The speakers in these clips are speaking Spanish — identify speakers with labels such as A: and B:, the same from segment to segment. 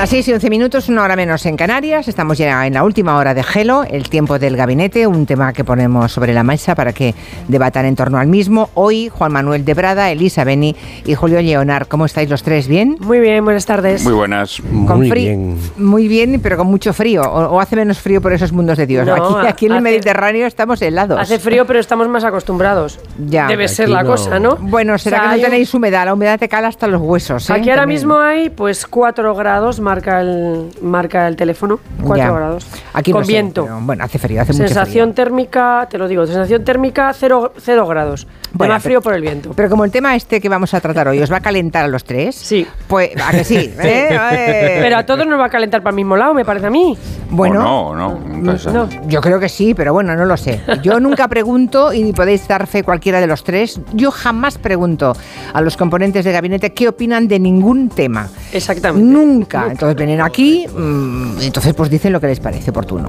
A: Las 6 y 11 minutos, una hora menos en Canarias. Estamos ya en la última hora de Gelo, el tiempo del gabinete, un tema que ponemos sobre la mesa para que debatan en torno al mismo. Hoy, Juan Manuel de Brada, Elisa Beni y Julio Leonar. ¿Cómo estáis los tres? ¿Bien?
B: Muy bien, buenas tardes.
C: Muy buenas.
A: Con
D: Muy bien.
A: Muy bien, pero con mucho frío. O, o hace menos frío por esos mundos de Dios.
B: No,
A: aquí, aquí en el
B: hace-
A: Mediterráneo estamos helados.
B: Hace frío, pero estamos más acostumbrados.
A: Ya.
B: Debe ser la
D: no.
B: cosa, ¿no?
A: Bueno, será
B: O sea,
A: que no tenéis humedad. La humedad te cala hasta los huesos. ¿eh?
B: Aquí ahora
A: También.
B: mismo hay pues 4 grados, marca el, marca el teléfono. 4
A: Ya.
B: grados.
A: Aquí
B: Con
A: no sé,
B: viento.
A: pero, bueno, hace frío, hace mucho
B: sensación
A: frío.
B: térmica, te lo digo, sensación térmica 0, grados.
A: Bueno,
B: más
A: pero-
B: frío por el viento.
A: Pero como el tema este que vamos a tratar hoy os va a calentar a los tres,
B: Sí.
A: pues a que sí. ¿eh? Eh.
B: Pero a todos nos va a calentar para el mismo lado, me parece a mí.
A: Bueno,
C: O no, no. Entonces,
B: No.
A: yo creo que sí, pero bueno, no lo sé. Yo nunca pregunto y ni podéis dar fe cualquiera de los tres. Yo jamás pregunto a los componentes de gabinete qué opinan de ningún tema.
B: Exactamente.
A: Nunca. Entonces vienen aquí, mm, entonces pues dicen lo que les parece oportuno.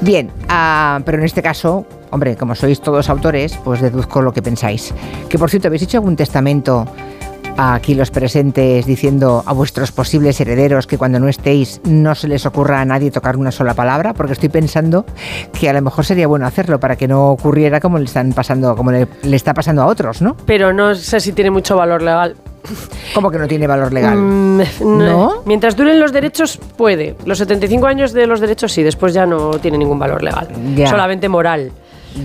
A: Bien, ah, pero en este caso, hombre, como sois todos autores, pues deduzco lo que pensáis. Que por cierto, ¿habéis hecho algún testamento aquí los presentes diciendo a vuestros posibles herederos que cuando no estéis no se les ocurra a nadie tocar una sola palabra? Porque estoy pensando que a lo mejor sería bueno hacerlo para que no ocurriera como le están pasando, como le, le está pasando a otros, ¿no?
B: Pero no sé si tiene mucho valor legal.
A: Como que no tiene valor legal.
B: Mm,
A: ¿No?
B: Mientras duren los derechos, puede. Los 75 años de los derechos sí, después ya no tiene ningún valor legal.
A: Ya.
B: Solamente moral.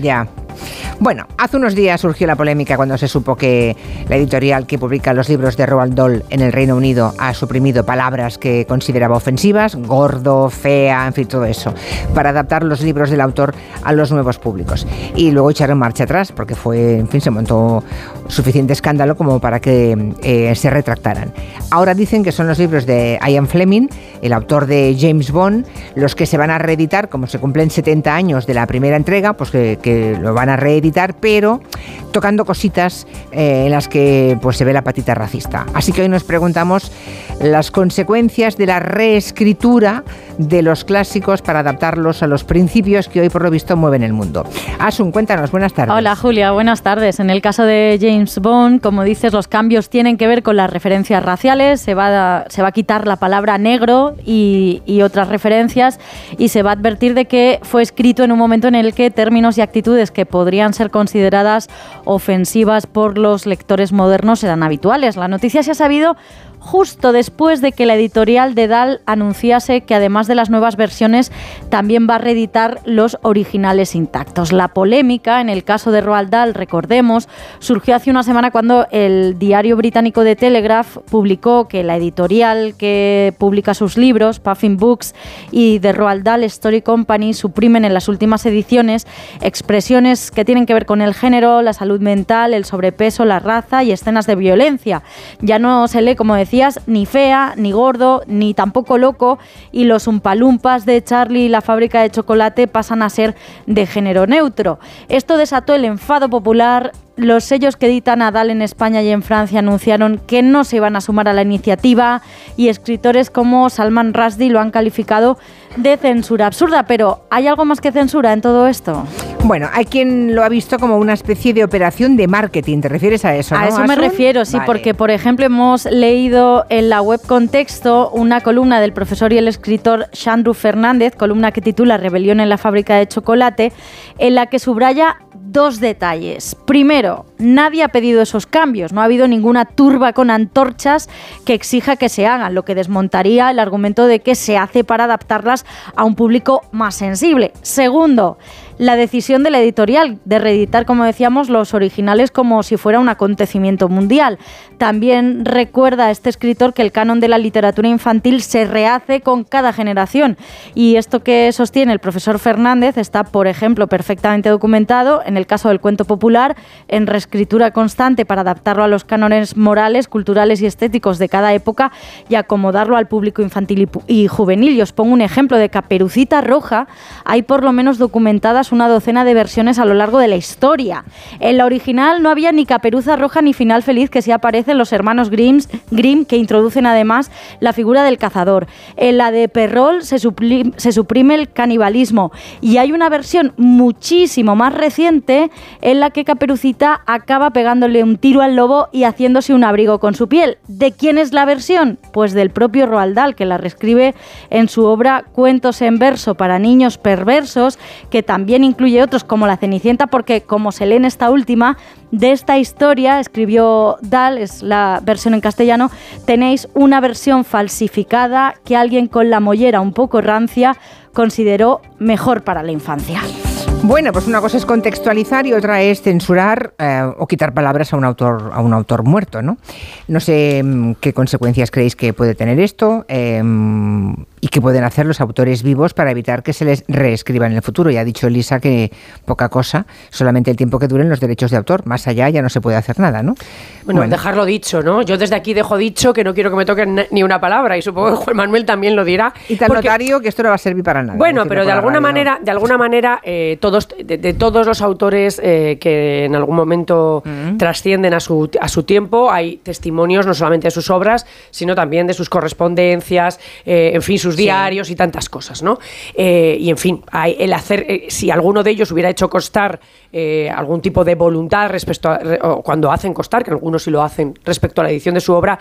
A: Ya. Bueno, hace unos días surgió la polémica cuando se supo que la editorial que publica los libros de Roald Dahl en el Reino Unido ha suprimido palabras que consideraba ofensivas, gordo, fea, en fin, todo eso, para adaptar los libros del autor a los nuevos públicos. Y luego echaron marcha atrás porque fue, en fin, se montó suficiente escándalo como para que eh, se retractaran. Ahora dicen que son los libros de Ian Fleming, el autor de James Bond, los que se van a reeditar, como se cumplen 70 años de la primera entrega, pues que, lo van a reeditar, pero tocando cositas eh, en las que pues se ve la patita racista. Así que hoy nos preguntamos las consecuencias de la reescritura de los clásicos para adaptarlos a los principios que hoy por lo visto mueven el mundo. Asun, cuéntanos, buenas tardes.
E: Hola Julia, buenas tardes. En el caso de James Bond, como dices, los cambios tienen que ver con las referencias raciales, se va a, se va a quitar la palabra negro y, y otras referencias y se va a advertir de que fue escrito en un momento en el que términos y actitudes que podrían ser consideradas ofensivas por los lectores modernos eran habituales. La noticia se ha sabido justo después de que la editorial de Dahl anunciase que además de las nuevas versiones también va a reeditar los originales intactos. La polémica en el caso de Roald Dahl, recordemos, surgió hace una semana cuando el diario británico de Telegraph publicó que la editorial que publica sus libros, Puffin Books y The Roald Dahl Story Company suprimen en las últimas ediciones expresiones que tienen que ver con el género, la salud mental, el sobrepeso, la raza y escenas de violencia. Ya no se lee, como ni fea, ni gordo, ni tampoco loco, y los umpalumpas de Charlie y la fábrica de chocolate pasan a ser de género neutro. Esto desató el enfado popular. Los sellos que editan a Dal en España y en Francia anunciaron que no se iban a sumar a la iniciativa y escritores como Salman Rushdie lo han calificado de censura absurda. Pero ¿hay algo más que censura en todo esto?
A: Bueno, hay quien lo ha visto como una especie de operación de marketing. ¿Te refieres a eso?
E: A
A: no,
E: eso me
A: Asun?
E: refiero, sí,
A: Vale.
E: porque por ejemplo hemos leído en la web Contexto una columna del profesor y el escritor Chandru Fernández, columna que titula Rebelión en la fábrica de chocolate, en la que subraya dos detalles. Primero, nadie ha pedido esos cambios, no ha habido ninguna turba con antorchas que exija que se hagan, lo que desmontaría el argumento de que se hace para adaptarlas a un público más sensible. Segundo, la decisión de la editorial de reeditar, como decíamos, los originales como si fuera un acontecimiento mundial. También recuerda este escritor que el canon de la literatura infantil se rehace con cada generación. Y esto que sostiene el profesor Fernández está, por ejemplo, perfectamente documentado en el caso del cuento popular, en reescritura constante para adaptarlo a los cánones morales, culturales y estéticos de cada época y acomodarlo al público infantil y juvenil. Y os pongo un ejemplo de Caperucita Roja. Hay por lo menos documentadas una docena de versiones a lo largo de la historia. En la original no había ni Caperuza Roja ni final feliz que sí aparecen los hermanos Grimms, Grimm que introducen además la figura del cazador. En la de Perrol se, se suprime el canibalismo y hay una versión muchísimo más reciente en la que Caperucita acaba pegándole un tiro al lobo y haciéndose un abrigo con su piel. ¿De quién es la versión? Pues del propio Roald Dahl, que la reescribe en su obra Cuentos en verso para niños perversos, que también incluye otros como La Cenicienta, porque como se lee en esta última, de esta historia, escribió Dahl, es la versión en castellano, tenéis una versión falsificada que alguien con la mollera un poco rancia consideró mejor para la infancia.
A: Bueno, pues una cosa es contextualizar y otra es censurar eh, o quitar palabras a un autor a un autor muerto, ¿no? No sé mm, qué consecuencias creéis que puede tener esto. Eh, y qué pueden hacer los autores vivos para evitar que se les reescriba en el futuro. Ya ha dicho Elisa que poca cosa, solamente el tiempo que duren los derechos de autor. Más allá ya no se puede hacer nada, ¿no?
B: Bueno, dejarlo dicho, ¿no? Yo desde aquí dejo dicho que no quiero que me toquen ni una palabra y supongo que Juan Manuel también lo dirá.
A: Y tal notario que esto no va a servir para nada.
B: Bueno, pero de alguna, manera, de alguna manera, eh, todos, de, todos los autores eh, que en algún momento mm. trascienden a su, a su tiempo, hay testimonios no solamente de sus obras, sino también de sus correspondencias, eh, en fin, sus diarios y tantas cosas, ¿no? Eh, y en fin, hay el hacer, eh, si alguno de ellos hubiera hecho costar eh, algún tipo de voluntad respecto a, cuando hacen costar, que algunos sí lo hacen respecto a la edición de su obra,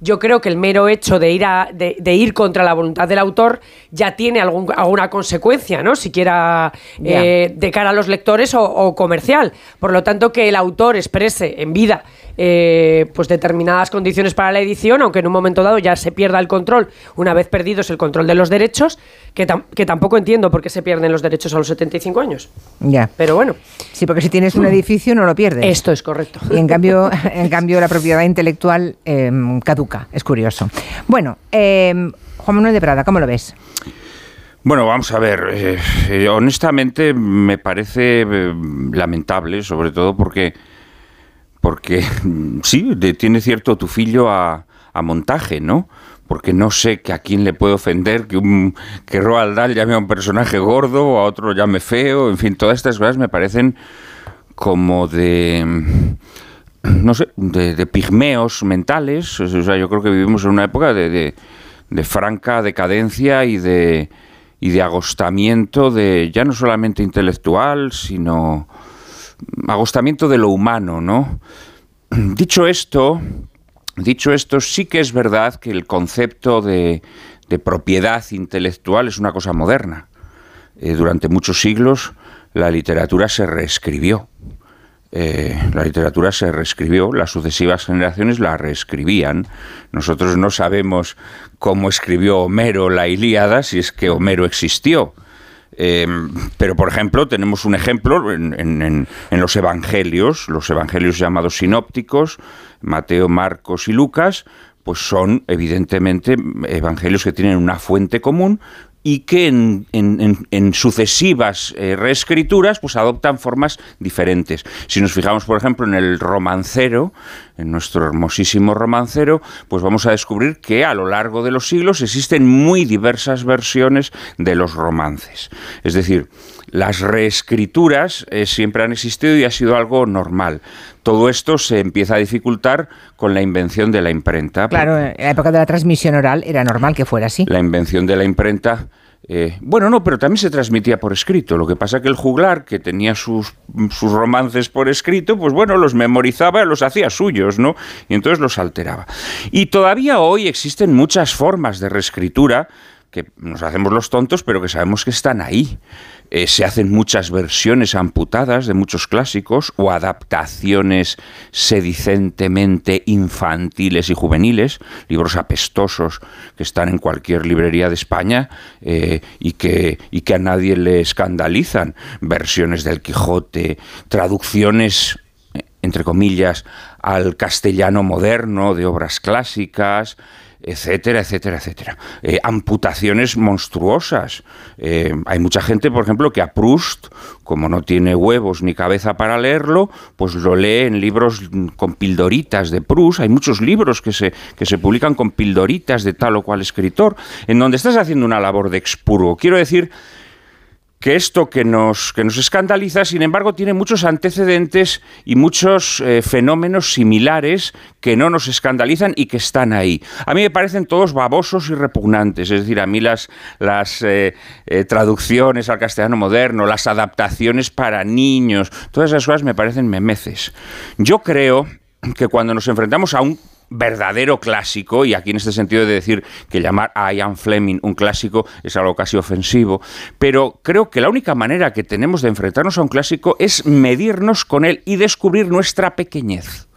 B: yo creo que el mero hecho de ir, a, de, ir contra la voluntad del autor ya tiene algún, alguna consecuencia, ¿no? Siquiera de cara a los lectores o, comercial. Por lo tanto, que el autor exprese en vida pues determinadas condiciones para la edición, aunque en un momento dado ya se pierda el control, una vez perdidos el control de los derechos, que, que tampoco entiendo por qué se pierden los derechos a los 75 años.
A: Ya.
B: Pero bueno.
A: Sí, porque si tienes un edificio no lo pierdes.
B: Esto es correcto.
A: Y en cambio, en cambio la propiedad intelectual em, caduca. Es curioso. Bueno, em, Juan Manuel de Prada, ¿cómo lo ves?
C: Bueno, vamos a ver. Eh, eh, honestamente me parece eh, lamentable, sobre todo porque, porque sí, tiene cierto tufillo a, a montaje, ¿no? porque no sé que a quién le puede ofender que, un, Roald Dahl llame a un personaje gordo o a otro llame feo, en fin, todas estas cosas me parecen como de no sé, de, pigmeos mentales, o sea, yo creo que vivimos en una época de, de, franca decadencia y de, y de agostamiento de ya no solamente intelectual, sino agostamiento de lo humano, ¿no? Dicho esto, Dicho esto, sí que es verdad que el concepto de, propiedad intelectual es una cosa moderna. Eh, durante muchos siglos la literatura se reescribió. Eh, la literatura se reescribió, las sucesivas generaciones la reescribían. Nosotros no sabemos cómo escribió Homero la Ilíada, si es que Homero existió. Eh, pero, por ejemplo, tenemos un ejemplo en, los evangelios, los evangelios llamados sinópticos, Mateo, Marcos y Lucas, pues son evidentemente evangelios que tienen una fuente común, y que en, sucesivas eh, reescrituras pues adoptan formas diferentes. Si nos fijamos, por ejemplo, en el romancero, en nuestro hermosísimo romancero, pues vamos a descubrir que a lo largo de los siglos existen muy diversas versiones de los romances. Es decir, las reescrituras eh, siempre han existido y ha sido algo normal. Todo esto se empieza a dificultar con la invención de la imprenta.
A: Claro, en la época de la transmisión oral era normal que fuera así.
C: La invención de la imprenta eh, bueno, no, pero también se transmitía por escrito. Lo que pasa que el juglar, que tenía sus, sus, romances por escrito, pues bueno, los memorizaba, los hacía suyos, ¿no? Y entonces los alteraba. Y todavía hoy existen muchas formas de reescritura que nos hacemos los tontos, pero que sabemos que están ahí. Eh, se hacen muchas versiones amputadas de muchos clásicos o adaptaciones sedicentemente infantiles y juveniles, libros apestosos que están en cualquier librería de España eh, y, que, y que a nadie le escandalizan, versiones del Quijote, traducciones entre comillas, al castellano moderno de obras clásicas, etcétera, etcétera, etcétera. Eh, amputaciones monstruosas. Eh, hay mucha gente, por ejemplo, que a Proust, como no tiene huevos ni cabeza para leerlo, pues lo lee en libros con pildoritas de Proust. Hay muchos libros que se, que se publican con pildoritas de tal o cual escritor, en donde estás haciendo una labor de expurgo. Quiero decir que esto que nos, que nos escandaliza, sin embargo, tiene muchos antecedentes y muchos eh, fenómenos similares que no nos escandalizan y que están ahí. A mí me parecen todos babosos y repugnantes, es decir, a mí las, las eh, eh, traducciones al castellano moderno, las adaptaciones para niños, todas esas cosas me parecen memeces. Yo creo que cuando nos enfrentamos a un verdadero clásico, y aquí en este sentido de decir que llamar a Ian Fleming un clásico es algo casi ofensivo, pero creo que la única manera que tenemos de enfrentarnos a un clásico es medirnos con él y descubrir nuestra pequeñez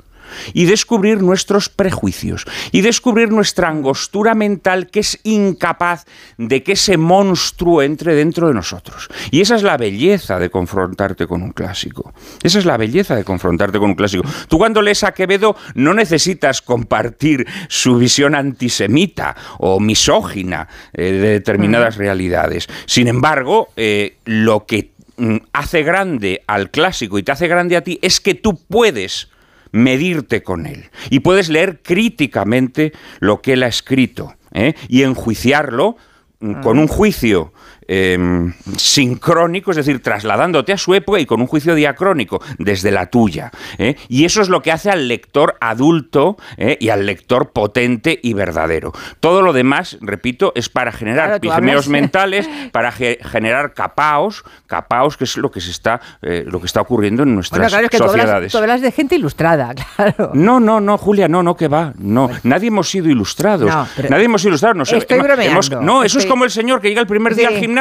C: y descubrir nuestros prejuicios y descubrir nuestra angostura mental que es incapaz de que ese monstruo entre dentro de nosotros. Y esa es la belleza de confrontarte con un clásico. Esa es la belleza de confrontarte con un clásico. Tú cuando lees a Quevedo no necesitas compartir su visión antisemita o misógina eh, de determinadas realidades. Sin embargo, eh, lo que mm, hace grande al clásico y te hace grande a ti es que tú puedes medirte con él. Y puedes leer críticamente lo que él ha escrito ¿eh? y enjuiciarlo mm, con un juicio Em, sincrónico, es decir, trasladándote a su época y con un juicio diacrónico desde la tuya. ¿eh? Y eso es lo que hace al lector adulto ¿eh? y al lector potente y verdadero. Todo lo demás, repito, es para generar claro, mentales, para generar capaos, capaos que es lo que se está, eh, lo que está ocurriendo en nuestras sociedades.
A: Tú hablas, de gente ilustrada, claro.
C: No, no, no, Julia, no, no, que va. No, nadie hemos sido ilustrados. nadie hemos sido ilustrados. No,
A: estoy bromeando.
C: no, eso es como el señor que llega el primer día al gimnasio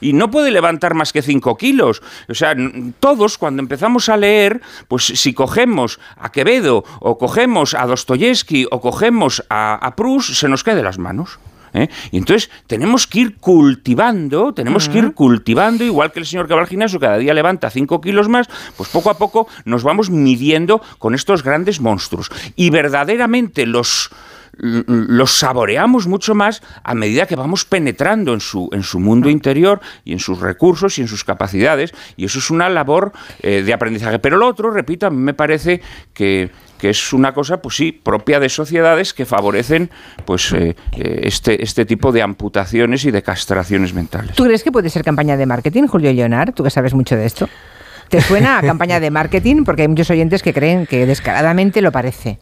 C: y no puede levantar más que 5 kilos. O sea, todos cuando empezamos a leer, pues si cogemos a Quevedo o cogemos a Dostoyevsky o cogemos a, a Proust, se nos cae de las manos. ¿eh? Y entonces tenemos que ir cultivando, tenemos que ir cultivando, igual que el señor que va al gimnasio cada día levanta 5 kilos más, pues poco a poco nos vamos midiendo con estos grandes monstruos. Y verdaderamente los los saboreamos mucho más a medida que vamos penetrando en su, en su mundo interior y en sus recursos y en sus capacidades. Y eso es una labor eh, de aprendizaje. Pero lo otro, repito, a mí me parece que, es una cosa, pues sí, propia de sociedades que favorecen pues eh, eh, este, este tipo de amputaciones y de castraciones mentales.
A: ¿Tú crees que puede ser campaña de marketing, Julio Leonard? ¿Tú que sabes mucho de esto? ¿Te suena a campaña de marketing? Porque hay muchos oyentes que creen que descaradamente lo parece.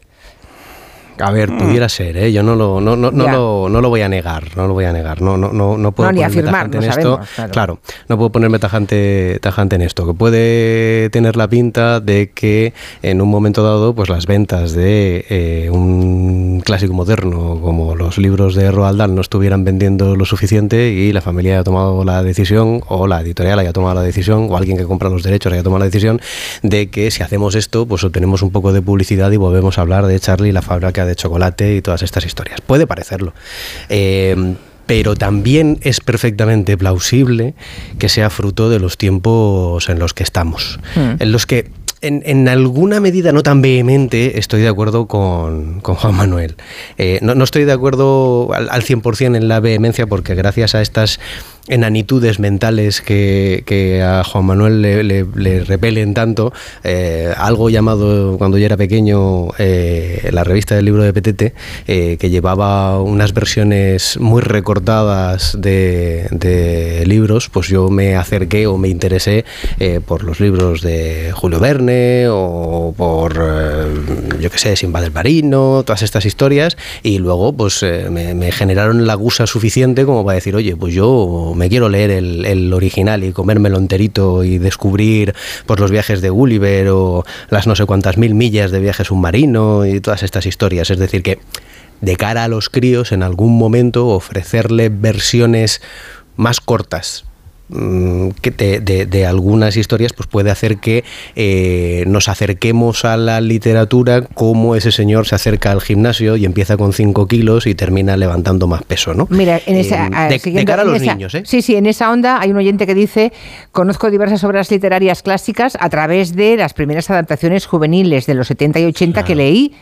D: A ver, mm. pudiera ser, ¿eh? Yo no lo, no, no, no, lo, no lo voy a negar, no lo voy a negar. No, no, no, no puedo
A: no, ni afirmar, en esto.
D: Claro. no puedo ponerme tajante, tajante en esto. Que puede tener la pinta de que en un momento dado, pues las ventas de eh, un clásico moderno como los libros de Roald Dahl no estuvieran vendiendo lo suficiente y la familia haya tomado la decisión, o la editorial haya tomado la decisión, o alguien que compra los derechos haya tomado la decisión de que si hacemos esto, pues obtenemos un poco de publicidad y volvemos a hablar de Charlie la fábrica de chocolate y todas estas historias. Puede parecerlo. Eh, pero también es perfectamente plausible que sea fruto de los tiempos en los que estamos, hmm. en los que en, alguna medida no tan vehemente estoy de acuerdo con, Juan Manuel. Eh, no, estoy de acuerdo al, al 100% en la vehemencia porque gracias a estas enanitudes mentales que, a Juan Manuel le, repelen tanto, eh, algo llamado cuando yo era pequeño eh, la revista del libro de Petete, eh, que llevaba unas versiones muy recortadas de, libros, pues yo me acerqué o me interesé por los libros de Julio Verne o por, yo qué sé, Simba del Marino, todas estas historias, y luego pues me generaron la gusa suficiente como para decir, oye, pues yo me quiero leer el, original y comérmelo enterito y descubrir pues, los viajes de Gulliver o las no sé cuántas mil millas de viaje submarino y todas estas historias. Es decir, que de cara a los críos, en algún momento ofrecerle versiones más cortas, Mm, que de, algunas historias pues puede hacer que eh, nos acerquemos a la literatura como ese señor se acerca al gimnasio y empieza con 5 kilos y termina levantando más peso, ¿no?
A: Mira, en esa,
D: eh, de, cara a los niños, ¿eh?
A: Sí, sí, en esa onda hay un oyente que dice, conozco diversas obras literarias clásicas a través de las primeras adaptaciones juveniles de los 70 y 80 que leí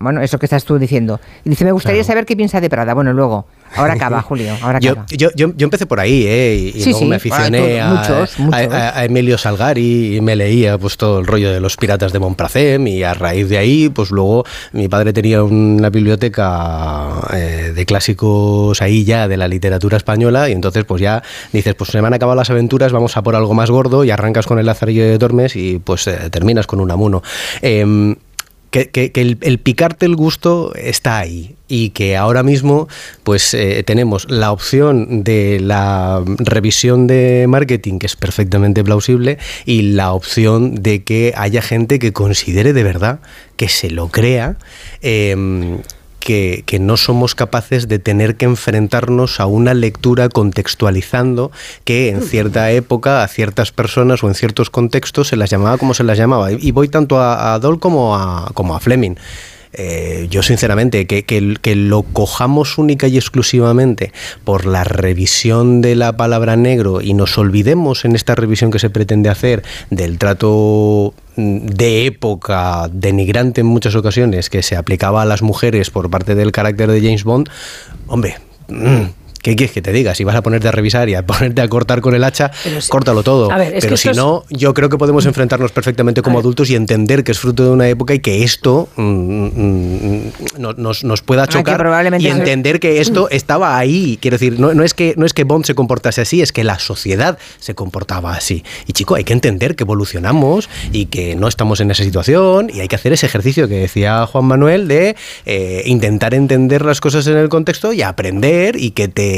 A: Bueno, eso que estás tú diciendo. Y dice, me gustaría saber qué piensa de Prada. Bueno, luego. Ahora acaba, Julio. Ahora
D: acaba. Yo, yo, yo, empecé por ahí, ¿eh? Y, luego me aficioné a, Emilio Salgari y me leía pues todo el rollo de los piratas de Montpracem y a raíz de ahí, pues luego mi padre tenía una biblioteca eh, de clásicos ahí ya de la literatura española y entonces pues ya dices, pues se me han acabado las aventuras, vamos a por algo más gordo y arrancas con el Lazarillo de Tormes y pues eh, terminas con un amuno. Em, que, el, picarte el gusto está ahí y que ahora mismo pues eh, tenemos la opción de la revisión de marketing que es perfectamente plausible y la opción de que haya gente que considere de verdad que se lo crea em, que, no somos capaces de tener que enfrentarnos a una lectura contextualizando que en cierta época a ciertas personas o en ciertos contextos se las llamaba como se las llamaba. Y voy tanto a, a Dol como a, como a Fleming. Eh, yo sinceramente, que, que, lo cojamos única y exclusivamente por la revisión de la palabra negro y nos olvidemos en esta revisión que se pretende hacer del trato de época denigrante en muchas ocasiones que se aplicaba a las mujeres por parte del carácter de James Bond, hombre, mm, ¿Qué quieres que te diga? Si vas a ponerte a revisar y a ponerte a cortar con el hacha, córtalo todo. Pero si no, yo creo que podemos enfrentarnos perfectamente como adultos y entender que es fruto de una época y que esto mm, mm, mm, nos, pueda ah, chocar y entender que esto estaba ahí. Quiero decir, no, es que, no es que Bond se comportase así, es que la sociedad se comportaba así. Y chico, hay que entender que evolucionamos y que no estamos en esa situación y hay que hacer ese ejercicio que decía Juan Manuel de eh, intentar entender las cosas en el contexto y aprender y que te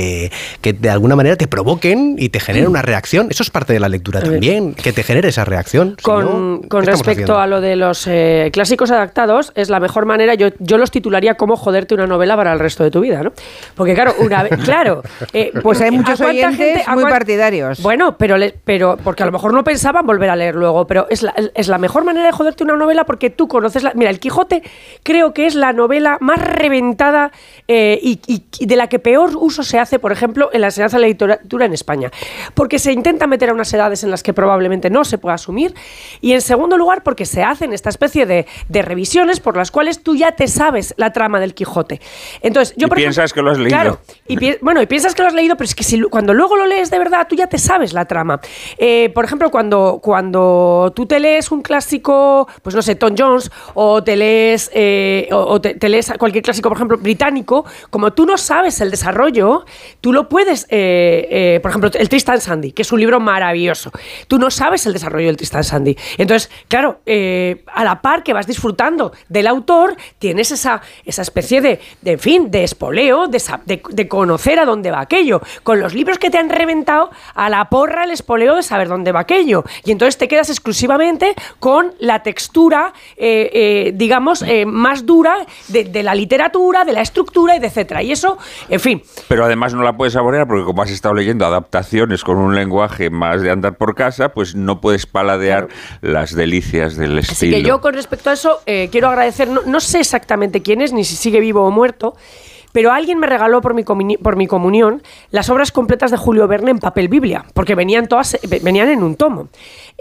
D: que de alguna manera te provoquen y te generen una reacción. Eso es parte de la lectura también, que te genere esa reacción.
B: Con, con respecto a lo de los eh, clásicos adaptados, es la mejor manera, yo, yo los titularía como joderte una novela para el resto de tu vida, ¿no? Porque claro, una vez, claro,
A: eh, pues hay muchos oyentes muy partidarios.
B: Bueno, pero, pero porque a lo mejor no pensaban volver a leer luego, pero es la, es la mejor manera de joderte una novela porque tú conoces la... Mira, El Quijote creo que es la novela más reventada eh, y, y de la que peor uso se hace, por ejemplo, en la enseñanza de la literatura en España. Porque se intenta meter a unas edades en las que probablemente no se pueda asumir. Y en segundo lugar, porque se hacen esta especie de, revisiones por las cuales tú ya te sabes la trama del Quijote. Entonces, yo,
C: y piensas que lo has leído. Claro,
B: y bueno, y piensas que lo has leído, pero es que si, cuando luego lo lees de verdad, tú ya te sabes la trama. Eh, por ejemplo, cuando, cuando tú te lees un clásico, pues no sé, Tom Jones, o te lees, eh, o, te, te lees cualquier clásico, por ejemplo, británico, como tú no sabes el desarrollo, Tú lo puedes, eh, eh, por ejemplo, el Tristan Sandy, que es un libro maravilloso. Tú no sabes el desarrollo del Tristan Sandy. Entonces, claro, eh, a la par que vas disfrutando del autor, tienes esa, esa especie de, en fin, de espoleo, de, conocer a dónde va aquello. Con los libros que te han reventado, a la porra el espoleo de saber dónde va aquello. Y entonces te quedas exclusivamente con la textura, digamos, más dura de, la literatura, de la estructura de etcétera. Y eso, en fin.
C: Pero además no la puedes saborear porque como has estado leyendo adaptaciones con un lenguaje más de andar por casa, pues no puedes paladear las delicias del estilo. Así
B: que yo con respecto a eso eh, quiero agradecer, no sé exactamente quién es, ni si sigue vivo o muerto, pero alguien me regaló por mi, por mi comunión las obras completas de Julio Verne en papel Biblia, porque venían todas, venían en un tomo.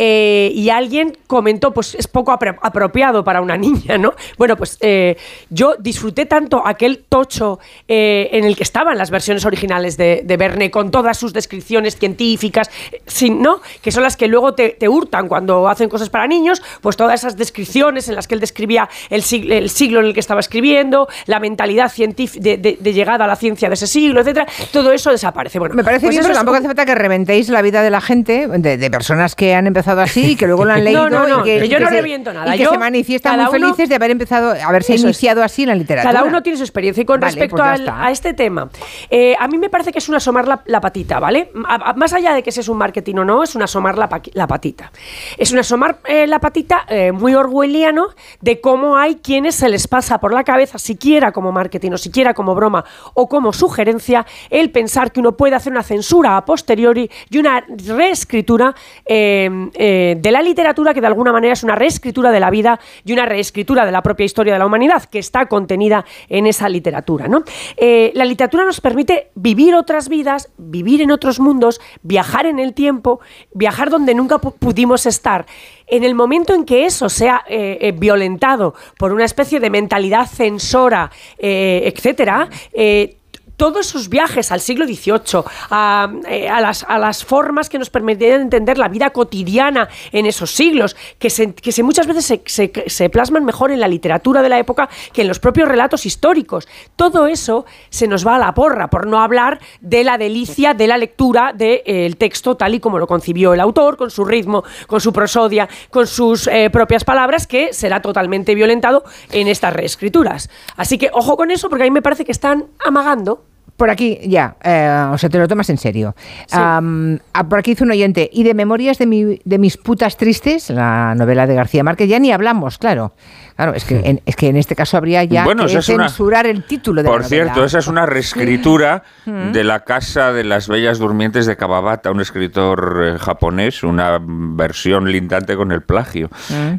B: Eh, y alguien comentó, pues es poco apropiado para una niña, ¿no? Bueno, pues eh, yo disfruté tanto aquel tocho eh, en el que estaban las versiones originales de, Verne, con todas sus descripciones científicas, sin, ¿no? Que son las que luego te, hurtan cuando hacen cosas para niños, pues todas esas descripciones en las que él describía el siglo, el siglo en el que estaba escribiendo, la mentalidad científica de, llegada a la ciencia de ese siglo, etcétera, todo eso desaparece. Bueno,
A: me parece pues bien, pero tampoco hace falta que reventéis la vida de la gente, de personas que han empezado así, que luego lo han leído.
B: y
A: que,
B: yo no reviento nada.
A: Y que se manifiestan muy felices de haber empezado, haberse iniciado así en la literatura.
B: Cada uno tiene su experiencia. Y con respecto pues a este tema, eh, a mí me parece que es un asomar la, patita, ¿vale? más allá de que si es un marketing o no, es un asomar la, patita. Es un asomar eh, la patita eh, muy orwelliano de cómo hay quienes se les pasa por la cabeza, siquiera como marketing o siquiera como broma o como sugerencia, el pensar que uno puede hacer una censura a posteriori y una reescritura eh, de la literatura que de alguna manera es una reescritura de la vida y una reescritura de la propia historia de la humanidad que está contenida en esa literatura. ¿no? Eh, la literatura nos permite vivir otras vidas, vivir en otros mundos, viajar en el tiempo, viajar donde nunca pudimos estar. En el momento en que eso sea eh, eh, violentado por una especie de mentalidad censora, eh, etcétera, eh, todos esos viajes al siglo XVIII, a, eh, a las, formas que nos permitían entender la vida cotidiana en esos siglos, que, se, muchas veces se, plasman mejor en la literatura de la época que en los propios relatos históricos. Todo eso se nos va a la porra, por no hablar de la delicia de la lectura del texto tal y como lo concibió el autor, con su ritmo, con su prosodia, con sus eh, propias palabras, que será totalmente violentado en estas reescrituras. Así que ojo con eso, porque a mí me parece que están amagando.
A: Por aquí, ya, eh, o sea, te lo tomas en serio. Ah, por aquí hizo un oyente, y de Memorias de, mi- de mis putas tristes, la novela de García Márquez, ya ni hablamos, claro. Claro, es que en, es que en este caso habría ya
C: Bueno,
A: que
C: una-
A: censurar el título de
C: Por
A: la novela.
C: cierto, esa es una reescritura de La Casa de las Bellas Durmientes de Kawabata, un escritor eh, japonés, una versión lindante con el plagio.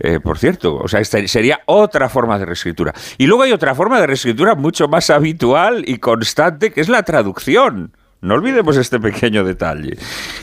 C: Eh, por cierto, o sea, esta sería otra forma de reescritura. Y luego hay otra forma de reescritura mucho más habitual y constante, que es la traducción. No olvidemos este pequeño detalle.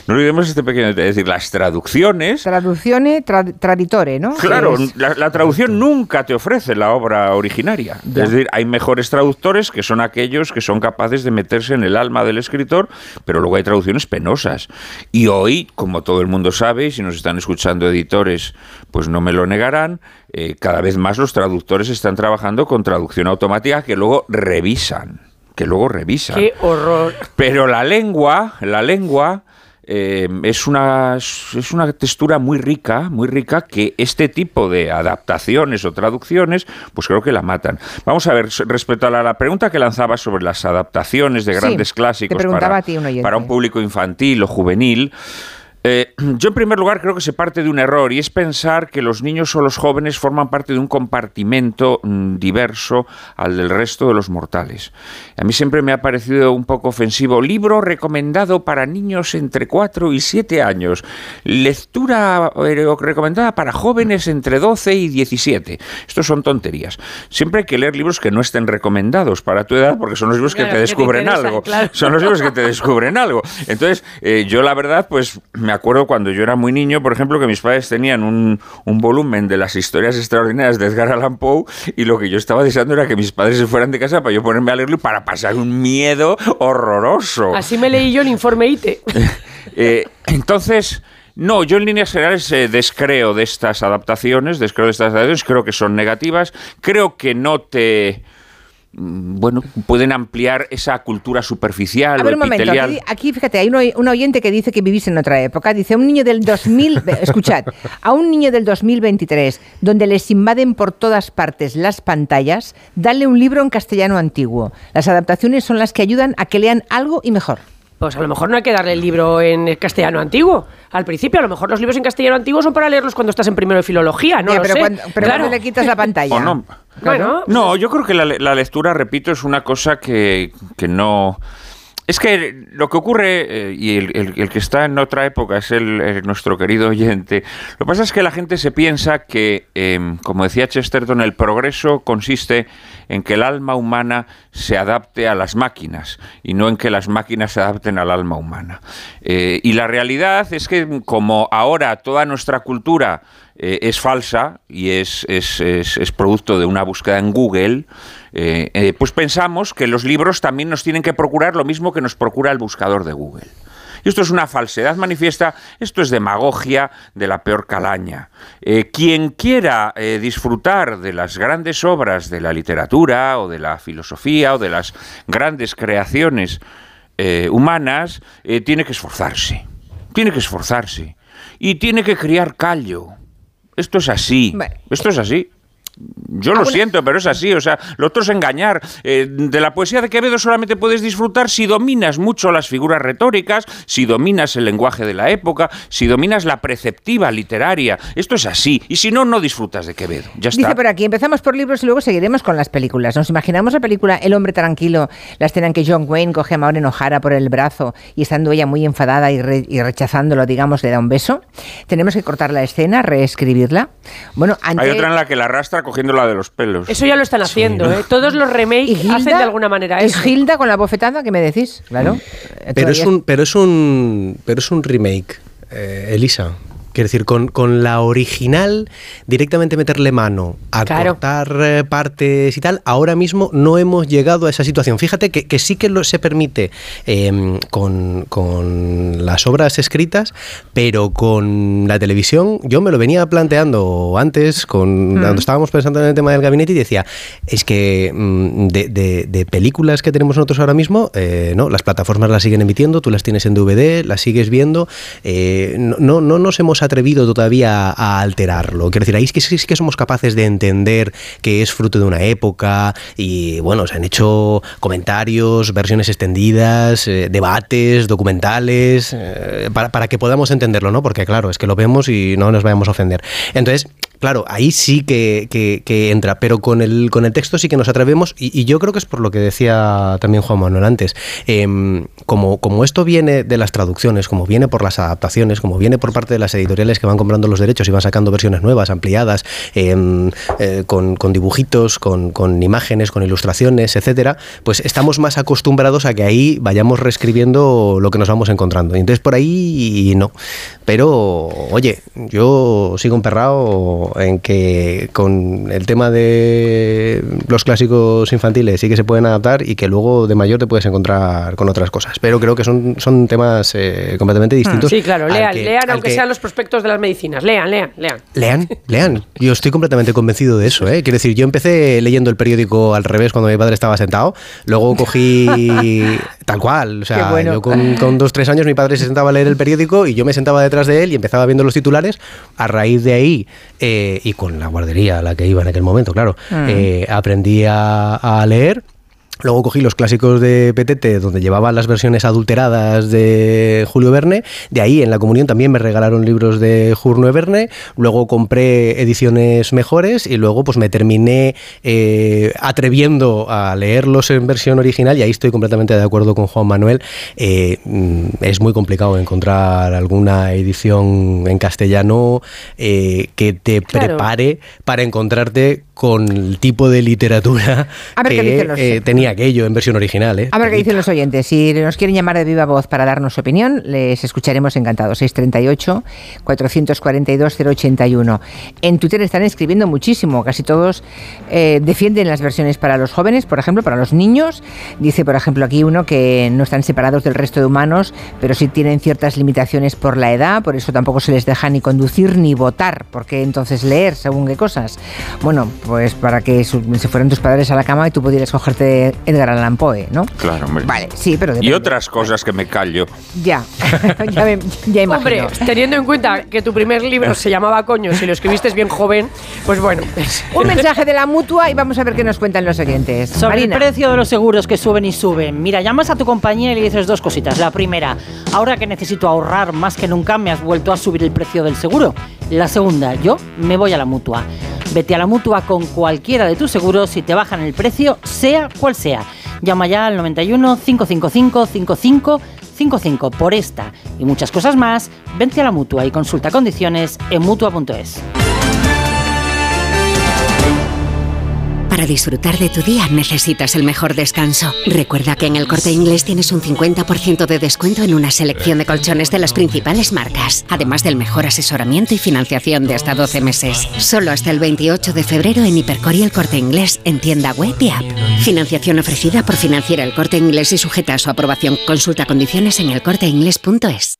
C: No olvidemos este pequeño detalle. Es decir, las traducciones
A: Traduzione tra- traditore, ¿no?
C: Claro,
A: es-
C: la, la traducción nunca te ofrece la obra originaria.
A: Ya.
C: Es decir, hay mejores traductores que son aquellos que son capaces de meterse en el alma del escritor, pero luego hay traducciones penosas. Y hoy, como todo el mundo sabe, y si nos están escuchando editores, pues no me lo negarán, eh, cada vez más los traductores están trabajando con traducción automática que luego revisan. Que luego revisan.
B: ¡Qué horror!
C: Pero la lengua, la lengua eh, es, una, es una textura muy rica, muy rica, que este tipo de adaptaciones o traducciones, pues creo que la matan. Vamos a ver, respecto a la, la pregunta que lanzaba sobre las adaptaciones de grandes clásicos para, para un público infantil o juvenil, eh, yo en primer lugar creo que se parte de un error y es pensar que los niños o los jóvenes forman parte de un compartimento mm, diverso al del resto de los mortales. A mí siempre me ha parecido un poco ofensivo. Libro recomendado para niños entre 4 y 7 años. Lectura eh, recomendada para jóvenes entre 12 y 17. Estos son tonterías. Siempre hay que leer libros que no estén recomendados para tu edad porque son los libros que te
B: que te
C: descubren
B: interesan,
C: algo.
B: claro.
C: Son los libros que te descubren algo. Entonces, eh, yo la verdad, pues me acuerdo cuando yo era muy niño, por ejemplo, que mis padres tenían un, un volumen de las historias extraordinarias de Edgar Allan Poe y lo que yo estaba deseando era que mis padres se fueran de casa para yo ponerme a leerlo y para pasar un miedo horroroso.
B: Así me leí yo el informe ITE.
C: Eh, entonces, no, yo en líneas generales eh, descreo de estas adaptaciones, descreo de estas adaptaciones, creo que son negativas, creo que no te... mm, Bueno, pueden ampliar esa cultura superficial
A: A
C: o
A: un momento, aquí, aquí, fíjate, hay un, oy- un oyente que dice que vivís en otra época. Dice, un niño del 2000, ve- escuchad, a un niño del 2023, donde les invaden por todas partes las pantallas, dale un libro en castellano antiguo. Las adaptaciones son las que ayudan a que lean algo y mejor.
B: Pues a lo mejor no hay que darle el libro en castellano antiguo. Al principio, a lo mejor los libros en castellano antiguo son para leerlos cuando estás en primero de filología, no
A: Ya,
B: lo
A: pero
B: sé.
A: cuando, pero
B: Claro.
A: cuando le quitas la pantalla.
C: O no.
B: Bueno,
C: No, yo creo que la, le- la lectura, repito, es una cosa que, que no... Es que lo que ocurre, eh, y el, que está en otra época es el, nuestro querido oyente, lo que pasa es que la gente se piensa que, eh, como decía Chesterton, el progreso consiste en que el alma humana se adapte a las máquinas y no en que las máquinas se adapten al alma humana. Eh, y la realidad es que como ahora toda nuestra cultura eh, es falsa y es, producto de una búsqueda en Google, eh, eh, pues pensamos que los libros también nos tienen que procurar lo mismo que nos procura el buscador de Google. Y esto es una falsedad manifiesta, esto es demagogia de la peor calaña. Quien quiera disfrutar de las grandes obras de la literatura o de la filosofía o de las grandes creaciones humanas, tiene que esforzarse. Tiene que esforzarse. Y tiene que criar callo. Esto es así.
A: Bueno.
C: Esto es así. Yo lo siento, pero es así. O sea, lo otro es engañar. Eh, de la poesía de Quevedo solamente puedes disfrutar si dominas mucho las figuras retóricas, si dominas el lenguaje de la época, si dominas la preceptiva literaria. Esto es así. Y si no, no disfrutas de Quevedo. Ya está.
A: Dice por aquí, empezamos por libros y luego seguiremos con las películas. Nos imaginamos la película El hombre tranquilo, la escena en que John Wayne coge a Maureen O'Hara por el brazo y estando ella muy enfadada y, re- y rechazándolo, digamos, le da un beso. Tenemos que cortar la escena, reescribirla. Bueno, ante...
C: Hay otra en la que la arrastra cogiéndola de los pelos.
B: Eso ya lo están haciendo, ¿eh? Todos los
A: ¿Y
B: remakes hacen de alguna manera
A: ¿Y
B: eso.
A: Gilda con la bofetada? ¿Qué me decís? Claro.
D: Pero es un, pero es un, pero es un remake, eh, Elisa. Quiero decir, con, con la original, directamente meterle mano a cortar eh, partes y tal, ahora mismo no hemos llegado a esa situación. Fíjate que, sí que lo, se permite em, con, con las obras escritas, pero con la televisión, yo me lo venía planteando antes, con, mm. cuando estábamos pensando en el tema del gabinete, y decía, es que mm, de, películas que tenemos nosotros ahora mismo, eh, no, las plataformas las siguen emitiendo, tú las tienes en DVD, las sigues viendo, eh, no, no, nos hemos atrevido todavía a alterarlo. Quiero decir, ahí es que sí, que somos capaces de entender que es fruto de una época y bueno, se han hecho comentarios, versiones extendidas, eh, debates, documentales, para, para que podamos entenderlo, ¿no? Porque claro, es que lo vemos y no nos vayamos a ofender. Entonces, Claro, ahí sí que, entra, pero con el, con el texto sí que nos atrevemos y, yo creo que es por lo que decía también Juan Manuel antes. Em, como, como esto viene de las traducciones, como viene por las adaptaciones, como viene por parte de las editoriales que van comprando los derechos y van sacando versiones nuevas, ampliadas, em, eh, con, dibujitos, con, imágenes, con ilustraciones, etcétera, pues estamos más acostumbrados a que ahí vayamos reescribiendo lo que nos vamos encontrando. Y entonces por ahí no. Pero, oye, yo sigo emperrado en que con el tema de los clásicos infantiles sí que se pueden adaptar y que luego de mayor te puedes encontrar con otras cosas. Pero creo que son, son temas eh, completamente hmm. distintos.
B: Sí, claro, lean, lean aunque sean los prospectos de las medicinas. Lean, lean, lean.
D: Lean, lean. Yo estoy completamente convencido de eso. ¿eh? Quiero decir, yo empecé leyendo el periódico al revés cuando mi padre estaba sentado. Luego cogí tal cual. O sea, yo con, con dos, tres años mi padre se sentaba a leer el periódico y yo me sentaba detrás de él y empezaba viendo los titulares. A raíz de ahí eh, y con la guardería a la que iba en aquel momento, claro, mm. eh, aprendí a leer Luego cogí los clásicos de PTT, donde llevaba las versiones adulteradas de Julio Verne. De ahí, en la comunión, también me regalaron libros de Jurno Verne. Luego compré ediciones mejores y luego pues me terminé eh, atreviendo a leerlos en versión original. Y ahí estoy completamente de acuerdo con Juan Manuel. Eh, mm, es muy complicado encontrar alguna edición en castellano eh, que te prepare para encontrarte con el tipo de literatura que tenía aquello en versión original. ¿eh?
A: A ver qué dicen los oyentes. Si nos quieren llamar de viva voz para darnos su opinión, les escucharemos encantados. 638-442-081. En Twitter están escribiendo muchísimo. Casi todos eh, defienden las versiones para los jóvenes, por ejemplo, para los niños. Dice, por ejemplo, aquí uno que no están separados del resto de humanos, pero sí tienen ciertas limitaciones por la edad, por eso tampoco se les deja ni conducir ni votar. porque entonces leer según qué cosas? Bueno, pues para que se fueran tus padres a la cama y tú pudieras cogerte Edgar Allan Poe, ¿no?
C: Claro, hombre.
A: Vale, sí, pero
C: Y otras cosas que me callo.
A: Ya, ya, me, ya imagino.
B: Hombre, teniendo en cuenta que tu primer libro se llamaba Coño, si lo escribiste bien joven, pues bueno.
A: Un mensaje de la mutua y vamos a ver qué nos cuentan los oyentes.
F: Sobre el precio de los seguros que suben y suben. Mira, llamas a tu compañía y le dices dos cositas. La primera, ahora que necesito ahorrar más que nunca, me has vuelto a subir el precio del seguro. La segunda, yo me voy a la mutua. Vete a la mutua con cualquiera de tus seguros y te bajan el precio, sea cual sea. Llama ya al 91 555 5555 por esta y muchas cosas más. Vente a la mutua y consulta condiciones en mutua.es.
G: Para disfrutar de tu día necesitas el mejor descanso. Recuerda que en el corte inglés tienes un 50% de descuento en una selección de colchones de las principales marcas, además del mejor asesoramiento y financiación de hasta 12 meses. Solo hasta el 28 de febrero en Hipercor y el corte inglés en tienda web y app. Financiación ofrecida por Financiera el corte inglés y sujeta a su aprobación. Consulta condiciones en elcorteinglés.es.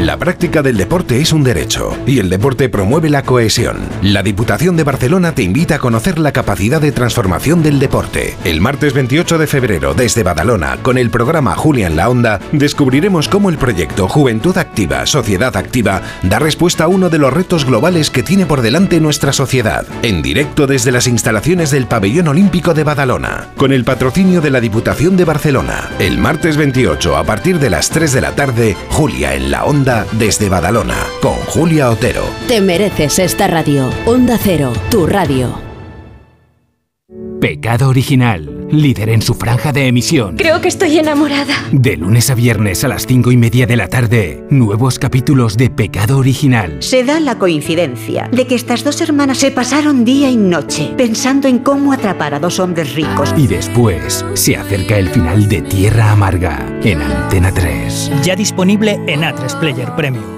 H: La práctica del deporte es un derecho y el deporte promueve la cohesión. La Diputación de Barcelona te invita a conocer la capacidad de transformación del deporte. El martes 28 de febrero, desde Badalona, con el programa Julia en la Onda, descubriremos cómo el proyecto Juventud Activa, Sociedad Activa, da respuesta a uno de los retos globales que tiene por delante nuestra sociedad. En directo desde las instalaciones del Pabellón Olímpico de Badalona, con el patrocinio de la Diputación de Barcelona. El martes 28, a partir de las 3 de la tarde, Julia en la Onda desde Badalona, con Julia Otero.
G: Te mereces esta radio. Onda Cero, tu radio.
I: Pecado Original, líder en su franja de emisión.
J: Creo que estoy enamorada.
I: De lunes a viernes a las cinco y media de la tarde, nuevos capítulos de Pecado Original.
K: Se da la coincidencia de que estas dos hermanas se pasaron día y noche pensando en cómo atrapar a dos hombres ricos.
I: Y después se acerca el final de Tierra Amarga en Antena 3.
L: Ya disponible en A3 Player Premium.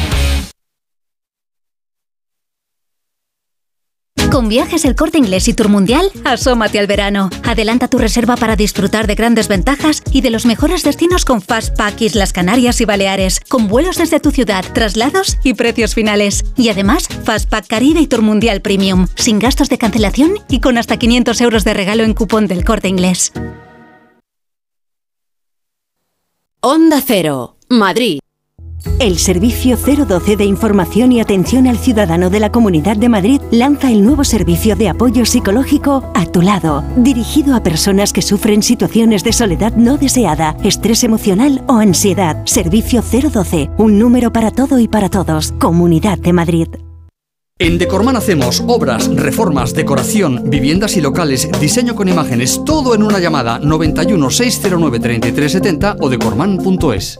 L: Con viajes El Corte Inglés y Tour Mundial, asómate al verano. Adelanta tu reserva para disfrutar de grandes ventajas y de los mejores destinos con Fastpack Islas Canarias y Baleares, con vuelos desde tu ciudad, traslados y precios finales. Y además, Fastpack Caribe y Tour Mundial Premium, sin gastos de cancelación y con hasta 500 euros de regalo en cupón del Corte Inglés.
M: Onda Cero, Madrid.
N: El Servicio 012 de Información y Atención al Ciudadano de la Comunidad de Madrid lanza el nuevo servicio de apoyo psicológico A tu lado, dirigido a personas que sufren situaciones de soledad no deseada, estrés emocional o ansiedad. Servicio 012, un número para todo y para todos. Comunidad de Madrid.
O: En Decorman hacemos obras, reformas, decoración, viviendas y locales, diseño con imágenes, todo en una llamada 91 609 3370 o decorman.es.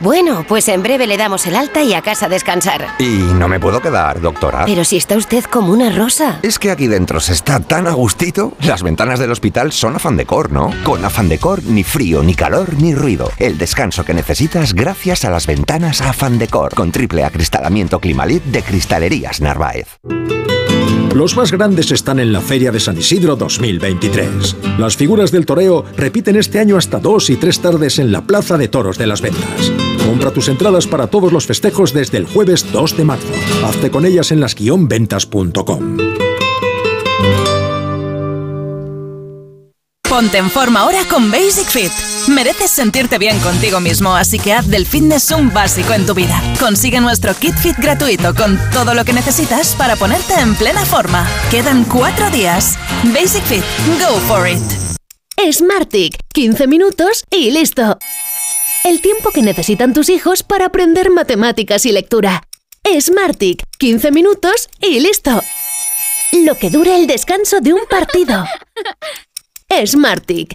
M: Bueno, pues en breve le damos el alta y a casa a descansar.
P: Y no me puedo quedar, doctora.
M: Pero si está usted como una rosa.
P: Es que aquí dentro se está tan a gustito. Las ventanas del hospital son afán decor, ¿no? Con afán decor, ni frío, ni calor, ni ruido. El descanso que necesitas gracias a las ventanas afán decor. Con triple acristalamiento Climalit de Cristalerías Narváez.
Q: Los más grandes están en la Feria de San Isidro 2023. Las figuras del toreo repiten este año hasta dos y tres tardes en la Plaza de Toros de las Ventas. Compra tus entradas para todos los festejos desde el jueves 2 de marzo. Hazte con ellas en las-ventas.com.
R: Ponte en forma ahora con Basic Fit. Mereces sentirte bien contigo mismo, así que haz del fitness un básico en tu vida. Consigue nuestro kit fit gratuito con todo lo que necesitas para ponerte en plena forma. Quedan cuatro días. Basic Fit, go for it.
S: Smartick, 15 minutos y listo. El tiempo que necesitan tus hijos para aprender matemáticas y lectura. Smartick, 15 minutos y listo. Lo que dura el descanso de un partido. Smartick,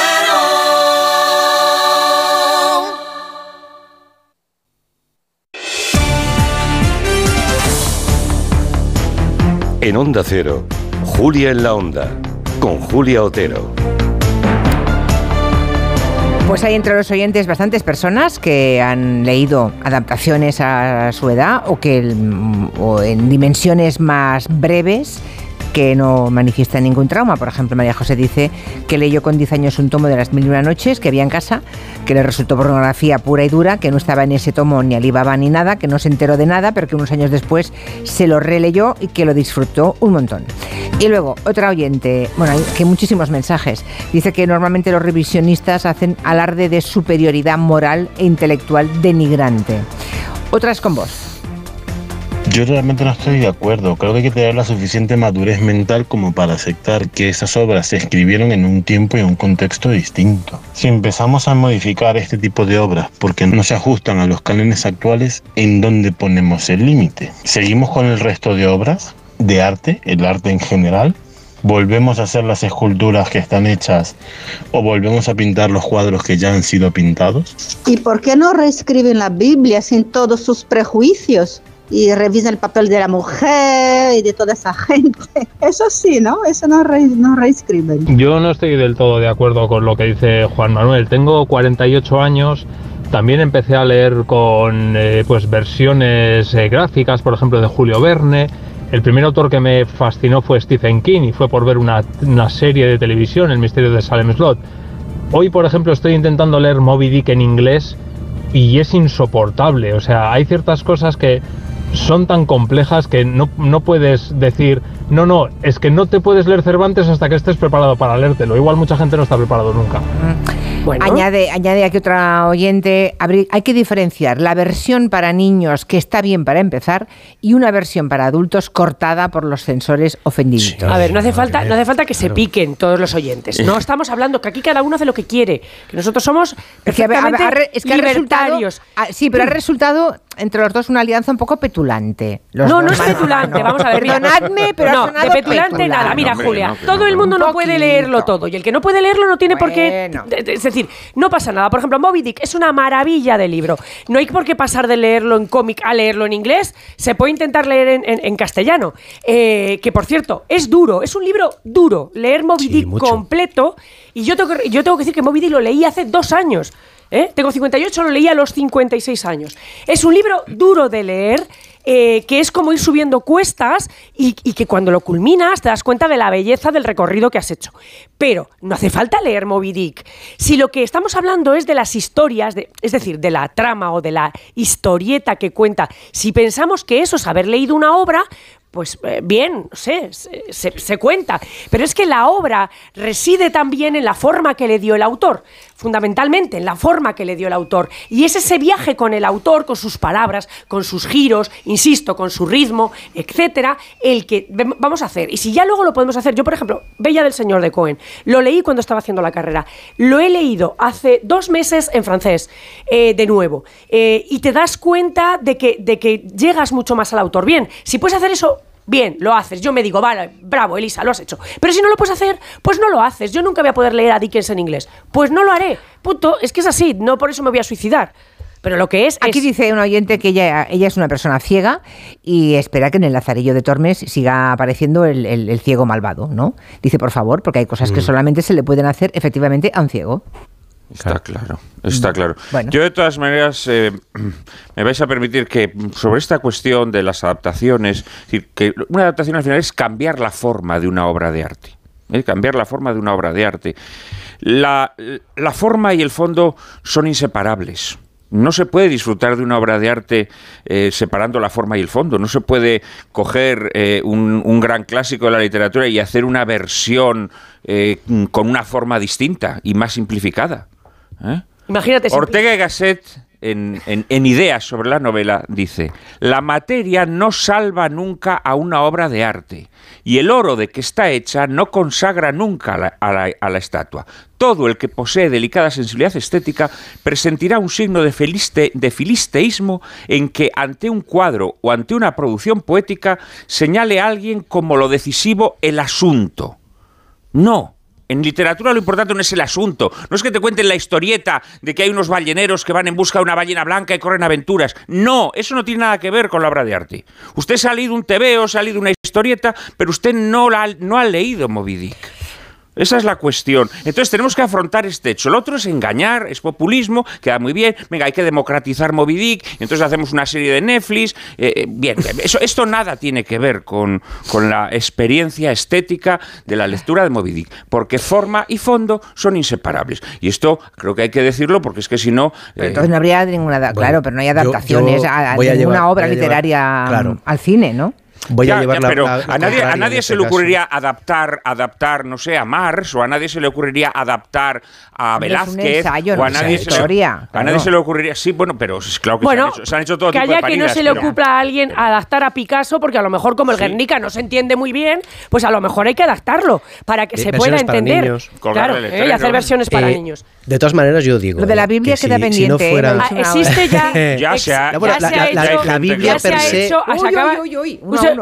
T: En Onda Cero, Julia en la Onda, con Julia Otero.
A: Pues hay entre los oyentes bastantes personas que han leído adaptaciones a su edad o que en dimensiones más breves que no manifiesta ningún trauma. Por ejemplo, María José dice que leyó con 10 años un tomo de las mil y una noches que había en casa, que le resultó pornografía pura y dura, que no estaba en ese tomo ni Alibaba ni nada, que no se enteró de nada, pero que unos años después se lo releyó y que lo disfrutó un montón. Y luego, otra oyente, bueno, hay que muchísimos mensajes, dice que normalmente los revisionistas hacen alarde de superioridad moral e intelectual denigrante. Otras con vos.
U: Yo realmente no estoy de acuerdo. Creo que hay que tener la suficiente madurez mental como para aceptar que esas obras se escribieron en un tiempo y un contexto distinto. Si empezamos a modificar este tipo de obras porque no se ajustan a los cánones actuales, ¿en dónde ponemos el límite? ¿Seguimos con el resto de obras de arte, el arte en general? ¿Volvemos a hacer las esculturas que están hechas o volvemos a pintar los cuadros que ya han sido pintados?
V: ¿Y por qué no reescriben la Biblia sin todos sus prejuicios? Y revisan el papel de la mujer y de toda esa gente. Eso sí, ¿no? Eso no, re- no reescriben.
W: Yo no estoy del todo de acuerdo con lo que dice Juan Manuel. Tengo 48 años. También empecé a leer con eh, pues versiones eh, gráficas, por ejemplo, de Julio Verne. El primer autor que me fascinó fue Stephen King y fue por ver una, una serie de televisión, El misterio de Salem Slot. Hoy, por ejemplo, estoy intentando leer Moby Dick en inglés y es insoportable. O sea, hay ciertas cosas que son tan complejas que no, no puedes decir, no, no, es que no te puedes leer Cervantes hasta que estés preparado para leértelo. Igual mucha gente no está preparado nunca.
A: Añade, añade aquí otra oyente, hay que diferenciar la versión para niños que está bien para empezar y una versión para adultos cortada por los censores ofendiditos.
B: A ver, no hace falta, no hace falta que se piquen todos los oyentes. No estamos hablando que aquí cada uno hace lo que quiere, que nosotros somos
A: Es que, a ver, a ver,
B: perfectamente
A: ha re- es que ha resultado,
B: libertarios.
A: ah, sí, pero ha resultado entre los dos una alianza un poco petulante. Los
B: No, no es petulante, vamos a ver.
A: Perdonadme, pero ha
B: no,
A: sonado
B: de petulante
A: petulante.
B: nada. Mira,
A: No,
B: Julia,
A: no,
B: todo
A: no,
B: el mundo
A: no.
B: puede leerlo todo y el que no puede leerlo no tiene por qué. Es decir, no pasa nada. Por ejemplo, Moby Dick es una maravilla de libro. No hay por qué pasar de leerlo en cómic a leerlo en inglés. Se puede intentar leer en, en- en castellano. Eh, que por cierto, es duro, es un libro duro. Leer Moby Dick
D: mucho.
B: completo. Y yo tengo, que, yo tengo que decir que Moby Dick lo leí hace dos años. ¿Eh? Tengo 58, lo leí a los 56 años. Es un libro duro de leer. eh, que es como ir subiendo cuestas y, que cuando lo culminas te das cuenta de la belleza del recorrido que has hecho. Pero no hace falta leer Moby Dick. Si lo que estamos hablando es de las historias, es decir, de la trama o de la historieta que cuenta, si pensamos que eso es haber leído una obra, pues eh, bien, no sé, se- se cuenta. Pero es que la obra reside también en la forma que le dio el autor, fundamentalmente en la forma que le dio el autor. Y es ese viaje con el autor, con sus palabras, con sus giros, insisto, con su ritmo, etcétera, el que vamos a hacer. Y si ya luego lo podemos hacer, yo por ejemplo, Bella del Señor de Cohen, lo leí cuando estaba haciendo la carrera, lo he leído hace dos meses en francés, eh, de nuevo, Eh, y te das cuenta de que, de que llegas mucho más al autor. Bien, si puedes hacer eso Bien, lo haces. Yo me digo, vale, bravo, Elisa, lo has hecho. Pero si no lo puedes hacer, pues no lo haces. Yo nunca voy a poder leer a Dickens en inglés. Pues no lo haré. Punto. Es que es así. No por eso me voy a suicidar. Pero lo que es.
A: Aquí
B: es-
A: dice un oyente que ella, ella es una persona ciega y espera que en el Lazarillo de Tormes siga apareciendo el, el- el ciego malvado, ¿no? Dice, por favor, porque hay cosas que
C: Mm.
A: solamente se le pueden hacer efectivamente a un ciego.
C: Está claro, está claro.
A: Bueno.
C: Yo de todas maneras eh, me vais a permitir que sobre esta cuestión de las adaptaciones, es decir, que una adaptación al final es cambiar la forma de una obra de arte. ¿eh? Cambiar la forma de una obra de arte. La, la forma y el fondo son inseparables. No se puede disfrutar de una obra de arte eh, separando la forma y el fondo. No se puede coger eh, un, un gran clásico de la literatura y hacer una versión eh, con una forma distinta y más simplificada. ¿Eh?
B: Imagínate.
C: Ortega y Gasset, en, en- en Ideas sobre la novela, dice, la materia no salva nunca a una obra de arte y el oro de que está hecha no consagra nunca a la, a la- a la estatua. Todo el que posee delicada sensibilidad estética presentirá un signo de, de filisteísmo en que ante un cuadro o ante una producción poética señale a alguien como lo decisivo el asunto. No. En literatura lo importante no es el asunto. No es que te cuenten la historieta de que hay unos balleneros que van en busca de una ballena blanca y corren aventuras. No, eso no tiene nada que ver con la obra de arte. Usted ha leído un tebeo, ha leído una historieta, pero usted no, la, no ha leído Moby Dick. Esa es la cuestión. Entonces tenemos que afrontar este hecho. El otro es engañar, es populismo, queda muy bien. Venga, hay que democratizar Moby Dick, y entonces hacemos una serie de Netflix. Eh, eh, bien, eso, esto nada tiene que ver con, con la experiencia estética de la lectura de Moby Dick, porque forma y fondo son inseparables. Y esto creo que hay que decirlo, porque es que si no... Eh,
A: entonces no habría ninguna,
C: bueno,
A: claro, pero no hay adaptaciones
C: yo
A: a, a
C: voy a
A: ninguna
C: llevar-
A: obra
C: llevar-
A: literaria
C: claro.
A: al cine, ¿no?
D: Voy
C: Ya,
D: a llevar
C: ya,
D: la-
C: pero
D: la- la
C: a nadie, a nadie
D: en
C: se
D: este
C: le
D: caso.
C: ocurriría adaptar, adaptar, no sé, a Mars, o a nadie se le ocurriría adaptar a
A: Hombre, es un
C: Velázquez,
A: ensayo,
C: o
A: no
C: a nadie, se le, a nadie se le ocurriría, sí, bueno, pero es claro que
B: Bueno,
C: se, han hecho, se han hecho todo
B: que
C: tipo de
B: haya que no
C: paridas,
B: se le
C: pero-
B: ocupla a alguien adaptar a Picasso, porque a lo mejor como el
C: Sí.
B: Guernica no se entiende muy bien, pues a lo mejor hay que adaptarlo para que se pueda entender.
D: niños.
B: Claro, ¿eh? y hacer versiones para
D: Eh,
B: niños.
D: De todas maneras, yo digo.
A: Lo de la
D: eh,
A: Biblia
D: que
A: queda
D: si- si
A: pendiente,
D: no
A: ¿eh?
D: fuera-
B: Ah, existe ya.
C: Ya se ha-
D: la- Biblia per se-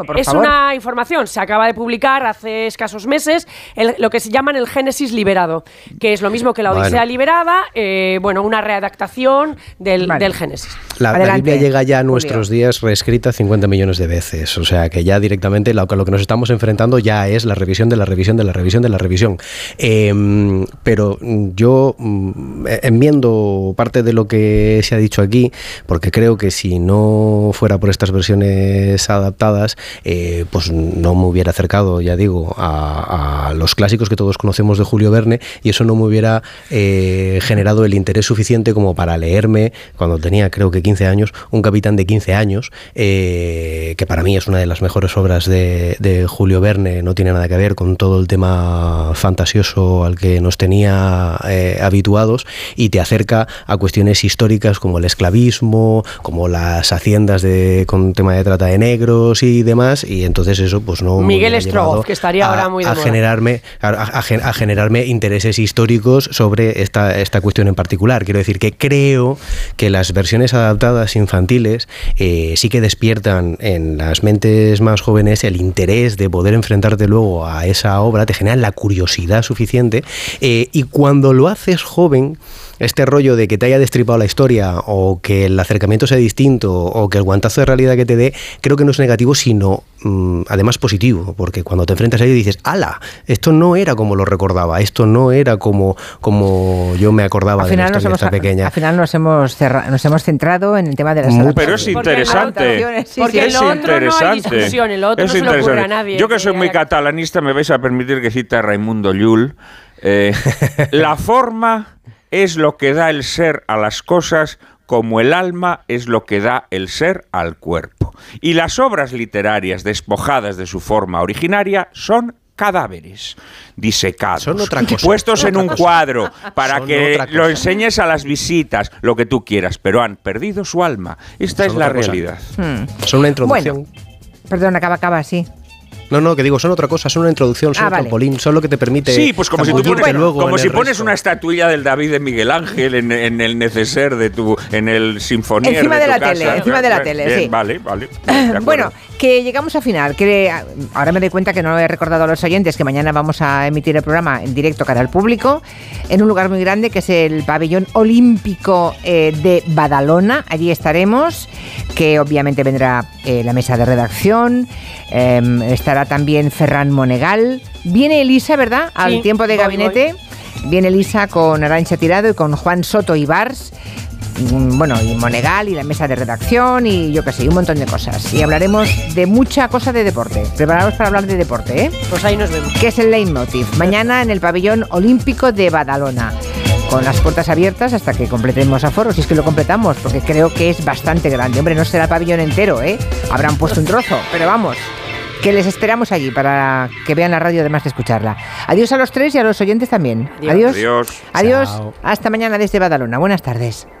A: por
B: es
A: favor.
B: una información, se acaba de publicar hace escasos meses el- lo que se llaman el Génesis liberado, que es lo mismo que la
D: Bueno.
B: Odisea liberada, eh, bueno, una readaptación del, del Génesis.
D: La, la Biblia llega ya a nuestros días reescrita 50 millones de veces, o sea que ya directamente lo, lo que nos estamos enfrentando ya es la revisión de la revisión de la revisión de la revisión. Em, pero yo mm, enmiendo parte de lo que se ha dicho aquí, porque creo que si no fuera por estas versiones adaptadas, eh, pues no me hubiera acercado, ya digo, a, los clásicos que todos conocemos de Julio Verne y eso no me hubiera eh, generado el interés suficiente como para leerme, cuando tenía creo que 15 años, Un capitán de 15 años, eh, que para mí es una de las mejores obras de, de Julio Verne, no tiene nada que ver con todo el tema fantasioso al que nos tenía habituados y te acerca a cuestiones históricas como el esclavismo, como las haciendas de, con tema de trata de negros y demás, y entonces eso pues no...
B: Miguel Strogoff, que estaría
D: a-
B: ahora muy de
D: a
B: moda.
D: generarme a, a gen- a generarme intereses históricos sobre esta, esta cuestión en particular. Quiero decir que creo que las versiones adaptadas infantiles eh, sí que despiertan en las mentes más jóvenes el interés de poder enfrentarte luego a esa obra, te generan la curiosidad suficiente eh, y cuando lo haces joven, este rollo de que te haya destripado la historia o que el acercamiento sea distinto o que el guantazo de realidad que te dé, creo que no es negativo, sino mm, además positivo, porque cuando te enfrentas a ello dices, ala, esto no era como lo recordaba, esto no era como, como yo me acordaba
A: Al
D: de la
A: final, nos
D: historia
A: hemos,
D: pequeña.
A: al final nos hemos cerra- nos hemos centrado en el tema de las
D: Muy-
C: Pero es interesante.
A: Sí,
B: Porque lo otro no hay discusión, en lo otro
C: Es
B: no se le ocurre a
C: interesante.
B: nadie
C: Yo que soy muy catalanista me vais a permitir que cite a Raimundo Llull. Eh, la forma es lo que da el ser a las cosas como el alma es lo que da el ser al cuerpo. Y las obras literarias despojadas de su forma originaria son cadáveres disecados,
D: Son otra cosa,
C: puestos
D: son
C: en
D: otra
C: un
D: cosa.
C: cuadro para
D: Son
C: que lo enseñes a las visitas, lo que tú quieras, pero han perdido su alma. Esta
D: Son
C: es la realidad.
A: Hmm.
D: Son una introducción.
A: Perdón, acaba, acaba, sí.
D: No, no, que digo, son otra cosa, son una introducción, son
A: Ah,
D: un
A: vale.
D: trampolín, son lo que te permite
C: Sí, pues como si tú pones,
D: luego
C: como si pones
D: resto.
C: una estatuilla del David de Miguel Ángel en, en el neceser de tu, en el sinfonier
A: Encima de
C: tu
A: la
C: casa.
A: tele, encima de la tele,
C: Bien,
A: sí.
C: Vale, vale.
A: Bueno, que llegamos a final. Que ah, ahora me doy cuenta que no lo he recordado a los oyentes que mañana vamos a emitir el programa en directo cara al público en un lugar muy grande que es el pabellón olímpico eh, de Badalona. Allí estaremos, que obviamente vendrá eh, la mesa de redacción. em, estará también Ferran Monegal. Viene Elisa, ¿verdad? Al
B: Sí,
A: tiempo de
B: voy,
A: gabinete. Viene Elisa con Arancha Tirado y con Juan Soto Ibars. Mm, bueno, y Monegal y la mesa de redacción y yo qué sé, y un montón de cosas. Y hablaremos de mucha cosa de deporte. Preparados para hablar de deporte, ¿eh?
B: Pues ahí nos vemos.
A: Que es el leitmotiv. Mañana en el pabellón olímpico de Badalona. Con las puertas abiertas hasta que completemos aforos, si es que lo completamos, porque creo que es bastante grande. Hombre, no será el pabellón entero, ¿eh? Habrán puesto un trozo, pero vamos, que les esperamos allí para que vean la radio además de escucharla. Adiós a los tres y a los oyentes también. Adiós.
C: Adiós.
A: Adiós. Hasta mañana desde Badalona. Buenas tardes.